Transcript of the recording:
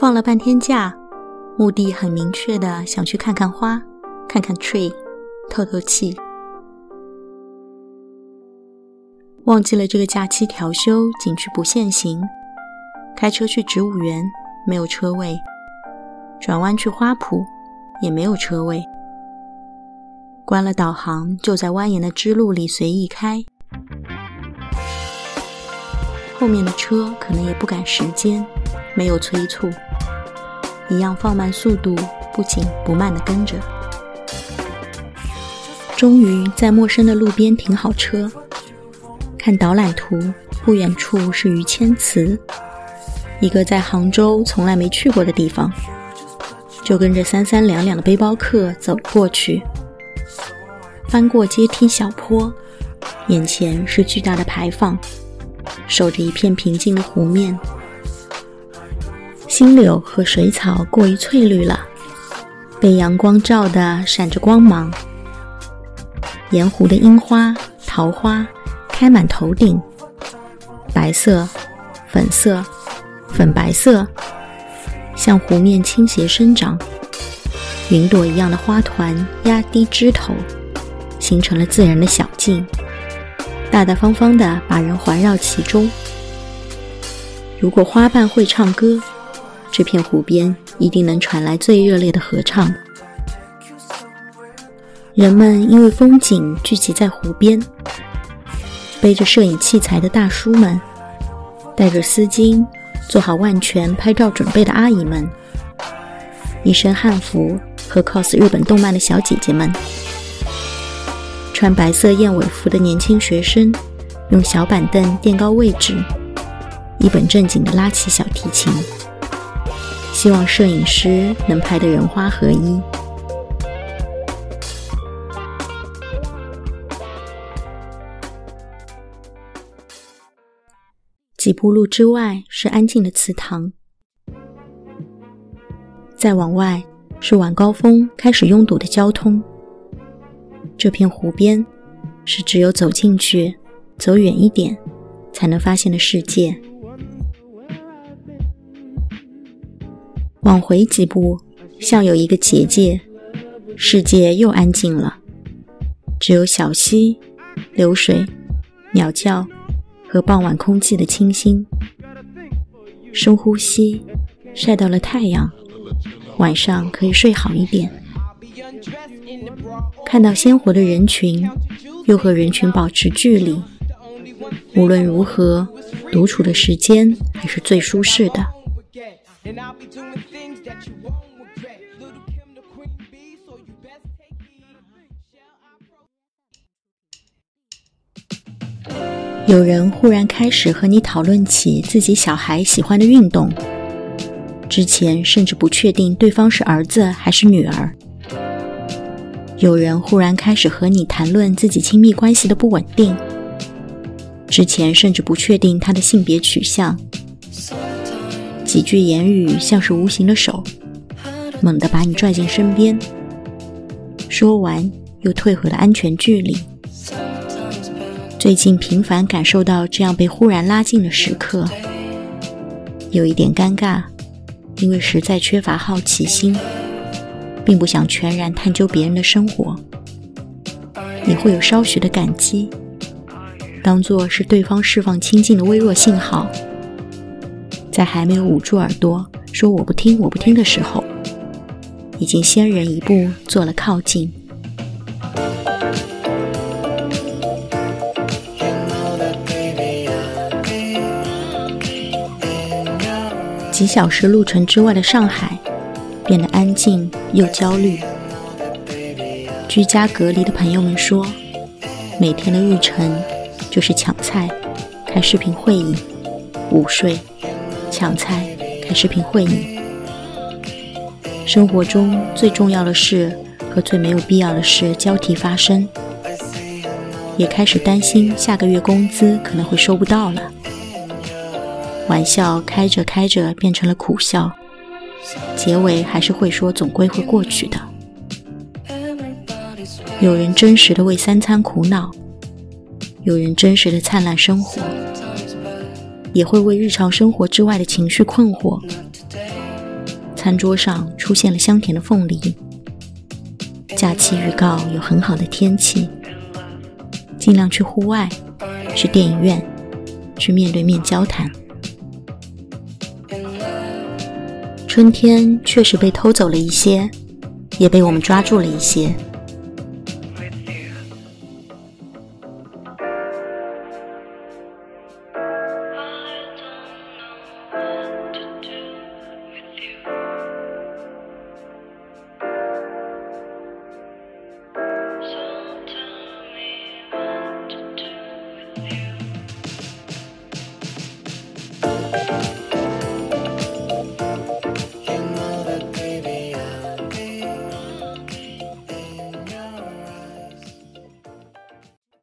放了半天假，目的很明确的想去看看花，看看 tree，透透气。忘记了这个假期调休，景区不限行。开车去植物园，没有车位；转弯去花圃，也没有车位。关了导航，就在蜿蜒的支路里随意开。后面的车可能也不赶时间，没有催促，一样放慢速度，不紧不慢地跟着。终于在陌生的路边停好车，看导览图，不远处是于谦祠，一个在杭州从来没去过的地方，就跟着三三两两的背包客走过去。翻过阶梯小坡，眼前是巨大的牌坊。守着一片平静的湖面，新柳和水草过于翠绿了，被阳光照得闪着光芒。盐湖的樱花、桃花开满头顶，白色、粉色、粉白色，向湖面倾斜生长。云朵一样的花团压低枝头，形成了自然的小径。大大方方的把人环绕其中。如果花瓣会唱歌，这片湖边一定能传来最热烈的合唱。人们因为风景聚集在湖边，背着摄影器材的大叔们，带着丝巾做好万全拍照准备的阿姨们，一身汉服和 cos 日本动漫的小姐姐们。穿白色燕尾服的年轻学生，用小板凳垫高位置，一本正经地拉起小提琴，希望摄影师能拍的人花合一。几步路之外是安静的祠堂，再往外是晚高峰开始拥堵的交通。这片湖边，是只有走进去、走远一点，才能发现的世界。往回几步，像有一个结界，世界又安静了，只有小溪、流水、鸟叫和傍晚空气的清新。深呼吸，晒到了太阳，晚上可以睡好一点。看到鲜活的人群，又和人群保持距离。无论如何，独处的时间还是最舒适的。有人忽然开始和你讨论起自己小孩喜欢的运动，之前甚至不确定对方是儿子还是女儿。有人忽然开始和你谈论自己亲密关系的不稳定，之前甚至不确定他的性别取向。几句言语像是无形的手，猛地把你拽进身边，说完又退回了安全距离。最近频繁感受到这样被忽然拉近的时刻，有一点尴尬，因为实在缺乏好奇心。并不想全然探究别人的生活，你会有稍许的感激，当做是对方释放亲近的微弱信号，在还没有捂住耳朵说“我不听，我不听”的时候，已经先人一步做了靠近。几小时路程之外的上海。变得安静又焦虑。居家隔离的朋友们说，每天的日程就是抢菜、开视频会议、午睡、抢菜、开视频会议。生活中最重要的事和最没有必要的事交替发生，也开始担心下个月工资可能会收不到了。玩笑开着开着变成了苦笑，结尾还是会说总归会过去的。有人真实的为三餐苦恼，有人真实的灿烂生活，也会为日常生活之外的情绪困惑。餐桌上出现了香甜的凤梨。假期预告有很好的天气，尽量去户外，去电影院，去面对面交谈。春天确实被偷走了一些也被我们抓住了一些。